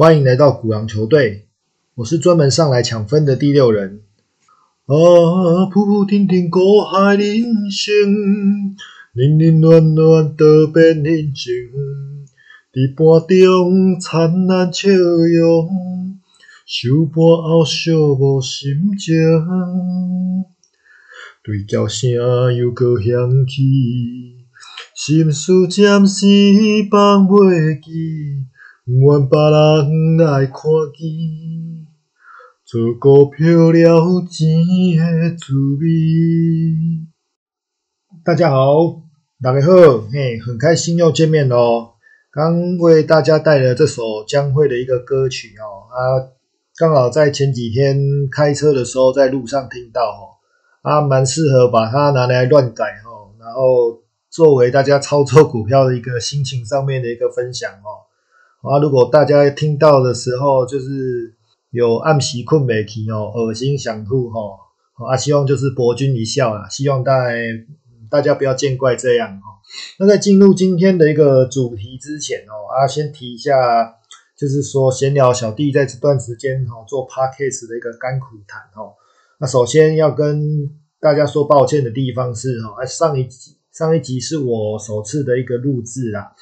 欢迎来到古狼球队，我是专门上来抢分的第六人。啊，浮浮沉沉苦海人生，冷冷暖暖都变人情。伫半中灿烂笑容，收半后寂寞心情。对叫声又搁响起，心事暂时放袂记。不愿别人来看见，做股票了钱的滋味。大家好，大家好，嘿，很开心又见面喽。刚为大家带来这首江蕙的一个歌曲哦，啊，刚好在前几天开车的时候在路上听到哦，啊，蛮适合把它拿来乱改哦，然后作为大家操作股票的一个心情上面的一个分享哦。啊，如果大家听到的时候，就是有暗喜困没起哦，恶心想吐哈，啊，希望就是博君一笑啊，希望大大家不要见怪这样哈。那在进入今天的一个主题之前哦，啊，先提一下，就是说闲聊小弟在这段时间哈做 podcast 的一个甘苦谈哦。那首先要跟大家说抱歉的地方是哈，上一集上一集是我首次的一个录制啦。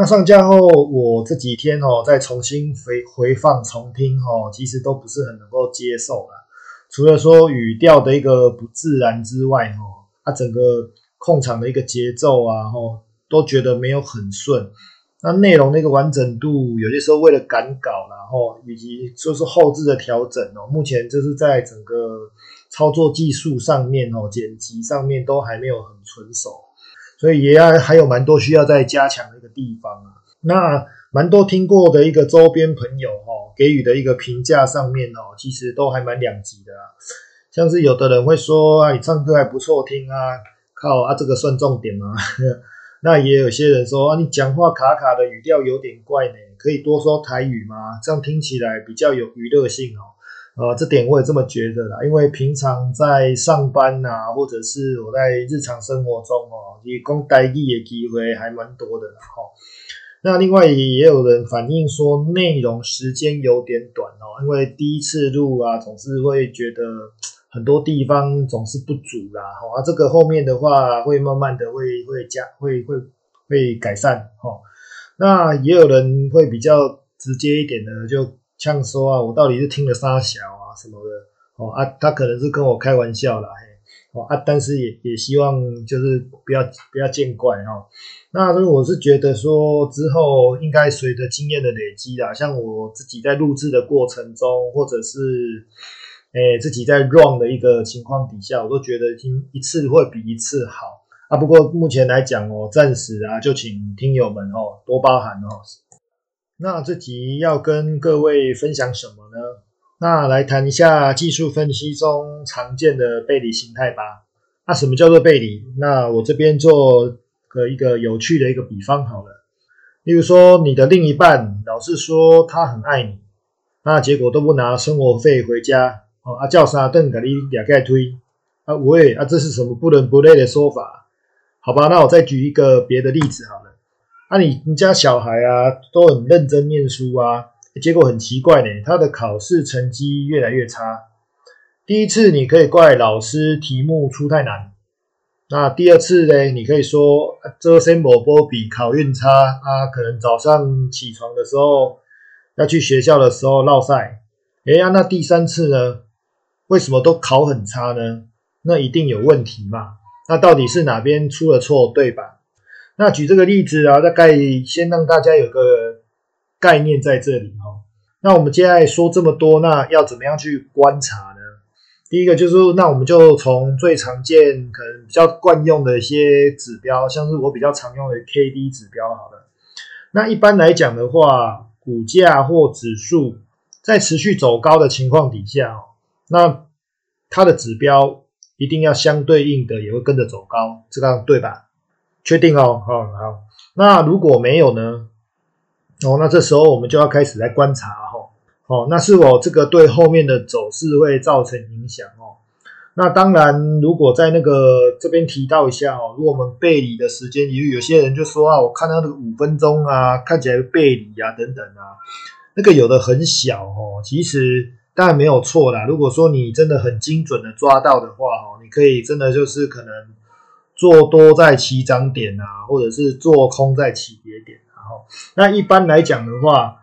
那上架后，我这几天哦，再重新回回放重听哦，其实都不是很能够接受啦。除了说语调的一个不自然之外，哦，它整个控场的一个节奏啊，吼，都觉得没有很顺。那内容的一个完整度，有些时候为了赶稿，然后以及就是后置的调整哦，目前就是在整个操作技术上面哦，剪辑上面都还没有很纯熟。所以也要还有蛮多需要再加强的一个地方啊。那蛮多听过的一个周边朋友哦给予的一个评价上面哦，其实都还蛮两极的啊。像是有的人会说啊，你唱歌还不错听啊，靠啊，这个算重点吗？那也有些人说啊，你讲话卡卡的语调有点怪呢，可以多说台语吗？这样听起来比较有娱乐性哦。呃，这点我也这么觉得啦，因为平常在上班呐，或者是我在日常生活中哦，你讲待机的机会还蛮多的啦哈。那另外也也有人反映说内容时间有点短哦，因为第一次录啊，总是会觉得很多地方总是不足啦哈。啊，这个后面的话会慢慢的会会加会会会改善哈。那也有人会比较直接一点的就。呛说啊，我到底是听了沙小啊什么的哦啊，他可能是跟我开玩笑啦，嘿哦啊，但是也也希望就是不要不要见怪哈。那我是觉得说之后应该随着经验的累积啦，像我自己在录制的过程中，或者是诶自己在 run 的一个情况底下，我都觉得听一次会比一次好啊。不过目前来讲哦，暂时啊就请听友们哦多包涵哦。那这集要跟各位分享什么呢？那来谈一下技术分析中常见的背离形态吧。那什么叫做背离？那我这边做个一个有趣的一个比方好了。例如说，你的另一半老是说他很爱你，那结果都不拿生活费回家哦，啊叫啥邓给你两盖推啊喂啊，这是什么不伦不类的说法？好吧，那我再举一个别的例子好了。啊，你你家小孩啊都很认真念书啊，结果很奇怪呢，他的考试成绩越来越差。第一次你可以怪老师题目出太难，那第二次呢，你可以说这些某波比考运差啊，可能早上起床的时候要去学校的时候落赛。哎呀，那第三次呢，为什么都考很差呢？那一定有问题嘛？那到底是哪边出了错，对吧？那举这个例子啊，大概先让大家有个概念在这里哈。那我们接下来说这么多，那要怎么样去观察呢？第一个就是，那我们就从最常见、可能比较惯用的一些指标，像是我比较常用的 K D 指标好了。那一般来讲的话，股价或指数在持续走高的情况底下哦，那它的指标一定要相对应的也会跟着走高，这样对吧？确定哦，好好。那如果没有呢？哦，那这时候我们就要开始来观察哈。哦，那是否这个对后面的走势会造成影响哦？那当然，如果在那个这边提到一下哦，如果我们背离的时间，有有些人就说啊，我看到那个五分钟啊，看起来背离啊等等啊。那个有的很小哦，其实当然没有错啦。如果说你真的很精准的抓到的话哦，你可以真的就是可能做多在起涨点啊，或者是做空在起跌点。然后，那一般来讲的话，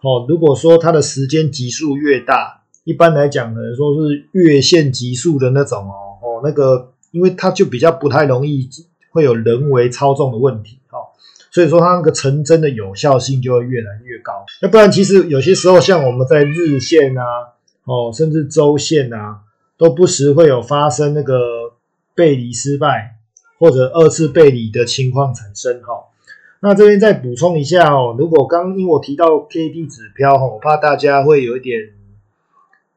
哦，如果说它的时间级数越大，一般来讲可能说是月线级数的那种哦，哦，那个因为它就比较不太容易会有人为操纵的问题。所以说它那个成真的有效性就会越来越高。要不然其实有些时候像我们在日线啊，哦，甚至周线啊，都不时会有发生那个背离失败或者二次背离的情况产生哈。那这边再补充一下哦，如果刚因为我提到 K D 指标哈，我怕大家会有一点，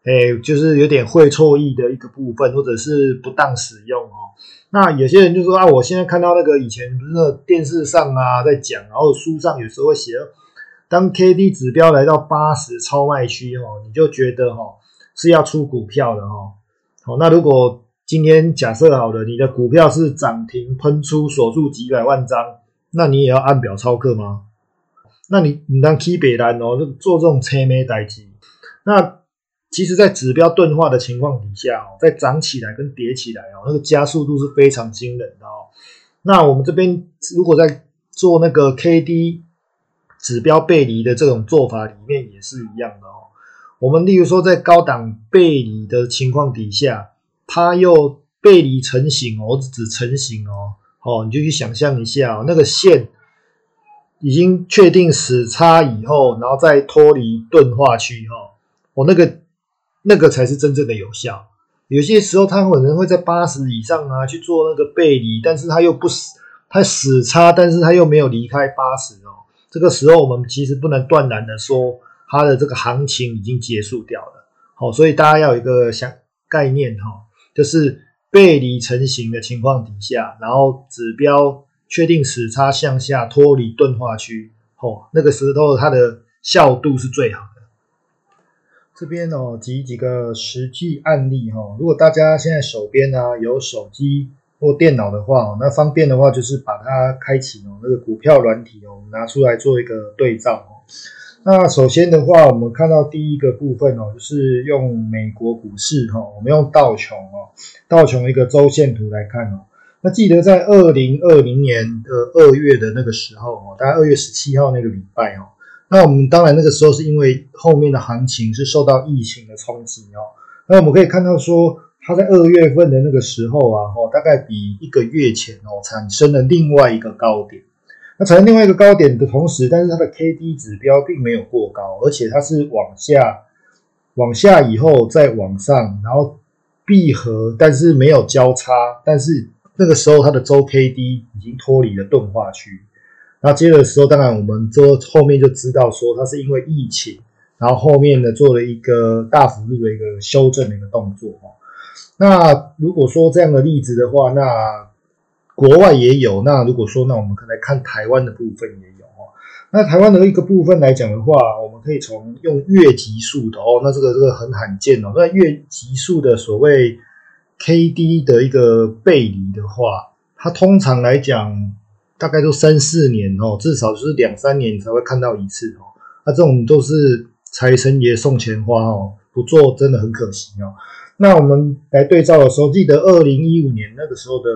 哎，就是有点会错意的一个部分，或者是不当使用哦。那有些人就说啊，我现在看到那个以前不是电视上啊在讲，然后书上有时候会写，当 K D 指标来到八十超卖区哦，你就觉得哈是要出股票的哈。好，那如果今天假设好了，你的股票是涨停喷出锁住几百万张，那你也要按表操课吗？那你你当 K 北单哦，就做这种车咩代机？那。其实，在指标钝化的情况底下哦，在涨起来跟跌起来哦，那个加速度是非常惊人的哦。那我们这边如果在做那个 K D 指标背离的这种做法里面也是一样的哦。我们例如说在高档背离的情况底下，它又背离成型哦，我只成型哦，哦，你就去想象一下，那个线已经确定死叉以后，然后再脱离钝化区哈，我那个。那个才是真正的有效。有些时候，它可能会在八十以上啊去做那个背离，但是它又不死，它死叉，但是它又没有离开八十哦。这个时候，我们其实不能断然的说它的这个行情已经结束掉了。好，所以大家要有一个想概念哈，就是背离成型的情况底下，然后指标确定死叉向下脱离钝化区，哦，那个时候它的效度是最好的。这边哦，举几个实际案例哈。如果大家现在手边呢有手机或电脑的话，那方便的话就是把它开启哦，那个股票软体哦，拿出来做一个对照哦。那首先的话，我们看到第一个部分哦，就是用美国股市哈，我们用道琼哦，道琼一个周线图来看哦。那记得在二零二零年的二月的那个时候哦，大概二月十七号那个礼拜哦。那我们当然那个时候是因为后面的行情是受到疫情的冲击哦。那我们可以看到说，它在二月份的那个时候啊，哦，大概比一个月前哦产生了另外一个高点。那产生另外一个高点的同时，但是它的 K D 指标并没有过高，而且它是往下，往下以后再往上，然后闭合，但是没有交叉。但是那个时候它的周 K D 已经脱离了钝化区。那接着的时候，当然我们这后面就知道说，它是因为疫情，然后后面呢做了一个大幅度的一个修正的一个动作哈。那如果说这样的例子的话，那国外也有。那如果说，那我们可来看台湾的部分也有哈。那台湾的一个部分来讲的话，我们可以从用月级数的哦，那这个这个很罕见哦。那月级数的所谓 K D 的一个背离的话，它通常来讲。大概都三四年哦，至少就是两三年才会看到一次哦。那这种都是财神爷送钱花哦，不做真的很可惜哦。那我们来对照的时候，记得二零一五年那个时候的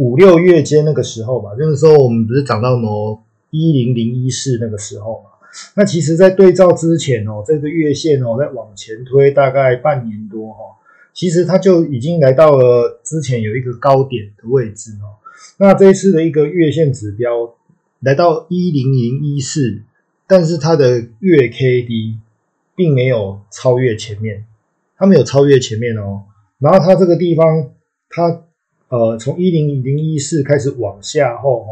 五六月间那个时候吧，那个时候我们不是涨到某一零零一四那个时候嘛？那其实，在对照之前哦，这个月线哦，在往前推大概半年多哈，其实它就已经来到了之前有一个高点的位置哦。那这一次的一个月线指标来到一零零一四，但是它的月 K D 并没有超越前面，它没有超越前面哦。然后它这个地方，它呃从一零零一四开始往下后哈，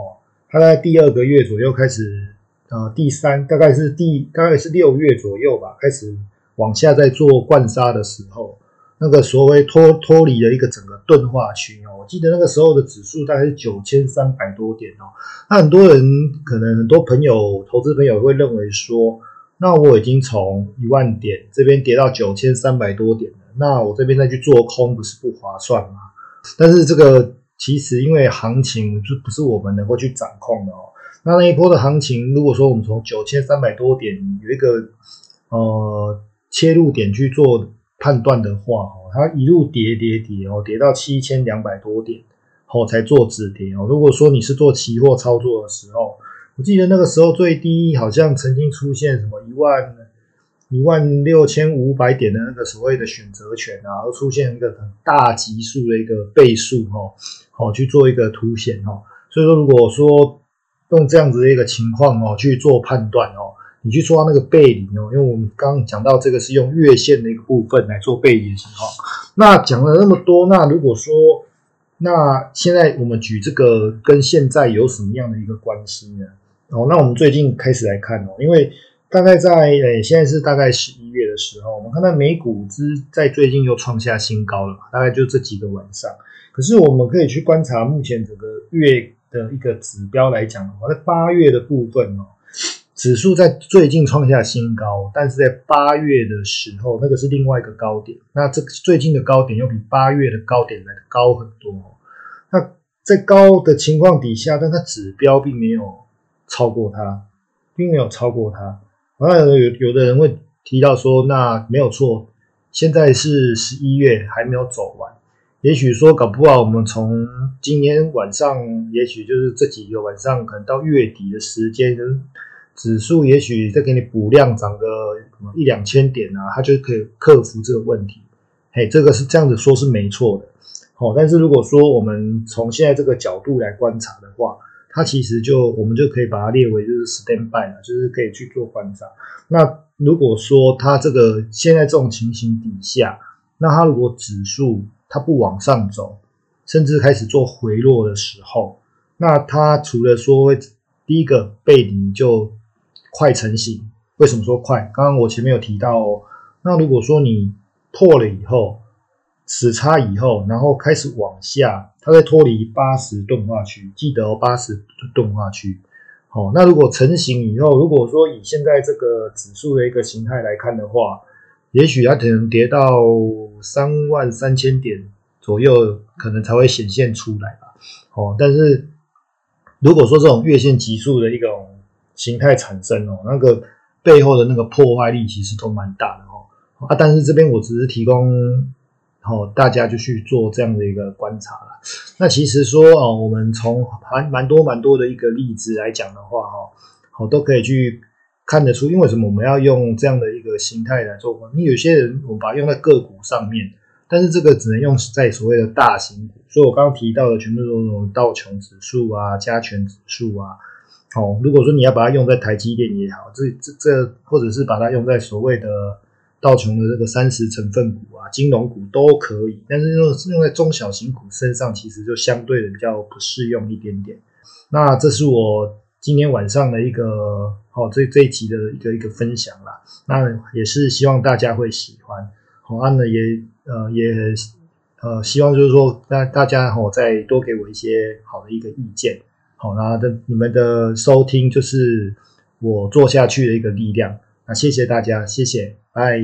它在第二个月左右开始，呃第三大概是第大概是六月左右吧，开始往下在做灌沙的时候。那个所谓脱脱离了一个整个钝化区哦，我记得那个时候的指数大概是九千三百多点哦。那很多人可能很多朋友投资朋友会认为说，那我已经从一万点这边跌到九千三百多点了，那我这边再去做空不是不划算吗？但是这个其实因为行情就不是我们能够去掌控的哦。那那一波的行情，如果说我们从九千三百多点有一个呃切入点去做判断的话，哦，它一路跌跌跌哦，跌到七千两百多点，后才做止跌哦。如果说你是做期货操作的时候，我记得那个时候最低好像曾经出现什么一万一万六千五百点的那个所谓的选择权啊，而出现一个很大级数的一个倍数哈，好去做一个凸显哈。所以说，如果说用这样子的一个情况哦去做判断哦，你去抓那个背离哦，因为我们刚刚讲到这个是用月线的一个部分来做背离的情况。那讲了那么多，那如果说那现在我们举这个跟现在有什么样的一个关系呢？哦，那我们最近开始来看哦，因为大概在诶现在是大概十一月的时候，我们看到美股之在最近又创下新高了嘛，大概就这几个晚上。可是我们可以去观察目前整个月。的一个指标来讲的话，在八月的部分哦，指数在最近创下新高，但是在八月的时候，那个是另外一个高点。那这个最近的高点又比八月的高点来的高很多。那在高的情况底下，但它指标并没有超过它，并没有超过它。那有有的人会提到说，那没有错，现在是十一月还没有走完。也许说搞不好，我们从今天晚上，也许就是这几个晚上，可能到月底的时间，指数也许再给你补量，涨个一两千点啊，它就可以克服这个问题。嘿，这个是这样子说，是没错的。好，但是如果说我们从现在这个角度来观察的话，它其实就我们就可以把它列为就是 stand by 了，就是可以去做观察。那如果说它这个现在这种情形底下，那它如果指数它不往上走，甚至开始做回落的时候，那它除了说会第一个背离就快成型，为什么说快？刚刚我前面有提到哦，那如果说你破了以后，死叉以后，然后开始往下，它在脱离八十钝化区，记得哦，八十钝化区。好，那如果成型以后，如果说以现在这个指数的一个形态来看的话，也许它可能跌到三万三千点左右，可能才会显现出来吧。哦，但是如果说这种月线急速的一种形态产生哦，那个背后的那个破坏力其实都蛮大的哦。啊，但是这边我只是提供，哦，大家就去做这样的一个观察了。那其实说哦，我们从蛮蛮多蛮多的一个例子来讲的话，哈，好都可以去。看得出，因为什么我们要用这样的一个形态来做？你有些人我把它用在个股上面，但是这个只能用在所谓的大型股。所以我刚刚提到的全部都是道琼指数啊、加权指数啊。哦，如果说你要把它用在台积电也好，这这这，或者是把它用在所谓的道琼的这个三十成分股啊、金融股都可以。但是用用在中小型股身上，其实就相对的比较不适用一点点。那这是我。今天晚上的一个哦，这这一集的一个一个分享啦，那也是希望大家会喜欢。好，安呢也呃也呃希望就是说，大大家哦再多给我一些好的一个意见。好，那的你们的收听就是我做下去的一个力量。那谢谢大家，谢谢，拜。